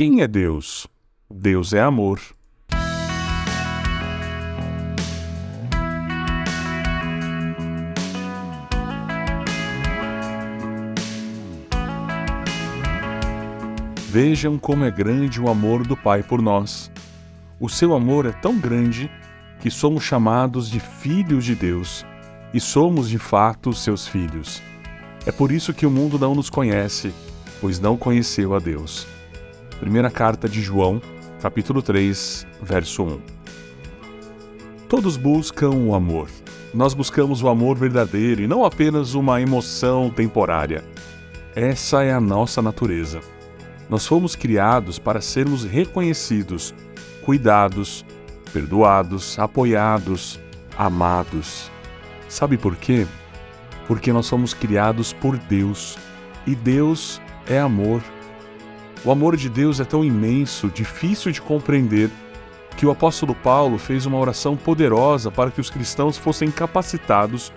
Quem é Deus? Deus é amor. Vejam como é grande o amor do Pai por nós. O seu amor é tão grande que somos chamados de filhos de Deus e somos de fato seus filhos. É por isso que o mundo não nos conhece, pois não conheceu a Deus. Primeira carta de João, capítulo 3, verso 1. Todos buscam o amor. Nós buscamos o amor verdadeiro e não apenas uma emoção temporária. Essa é a nossa natureza. Nós fomos criados para sermos reconhecidos, cuidados, perdoados, apoiados, amados. Sabe por quê? Porque nós somos criados por Deus e Deus é amor. O amor de Deus é tão imenso, difícil de compreender, que o apóstolo Paulo fez uma oração poderosa para que os cristãos fossem capacitados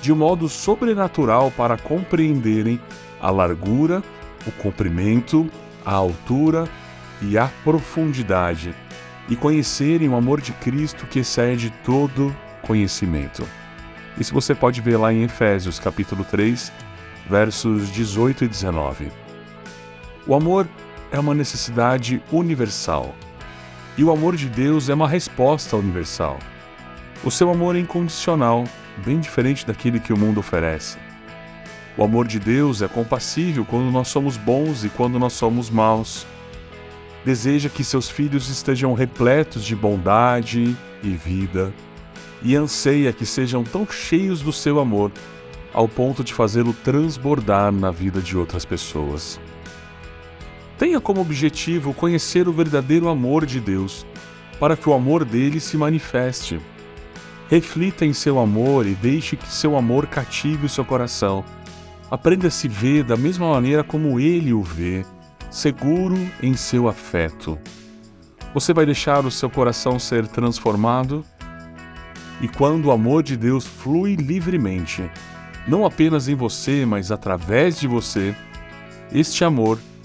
de um modo sobrenatural para compreenderem a largura, o comprimento, a altura e a profundidade, e conhecerem o amor de Cristo que excede todo conhecimento. Isso você pode ver lá em Efésios, capítulo 3, versos 18 e 19. O amor é uma necessidade universal, e o amor de Deus é uma resposta universal. O seu amor é incondicional, bem diferente daquele que o mundo oferece. O amor de Deus é compassível quando nós somos bons e quando nós somos maus. Deseja que seus filhos estejam repletos de bondade e vida, e anseia que sejam tão cheios do seu amor ao ponto de fazê-lo transbordar na vida de outras pessoas. Tenha como objetivo conhecer o verdadeiro amor de Deus, para que o amor dele se manifeste. Reflita em seu amor e deixe que seu amor cative o seu coração Aprenda a se ver da mesma maneira como ele o vê, seguro em seu afeto. Você vai deixar o seu coração ser transformado? E quando o amor de Deus flui livremente, não apenas em você, mas através de você, este amor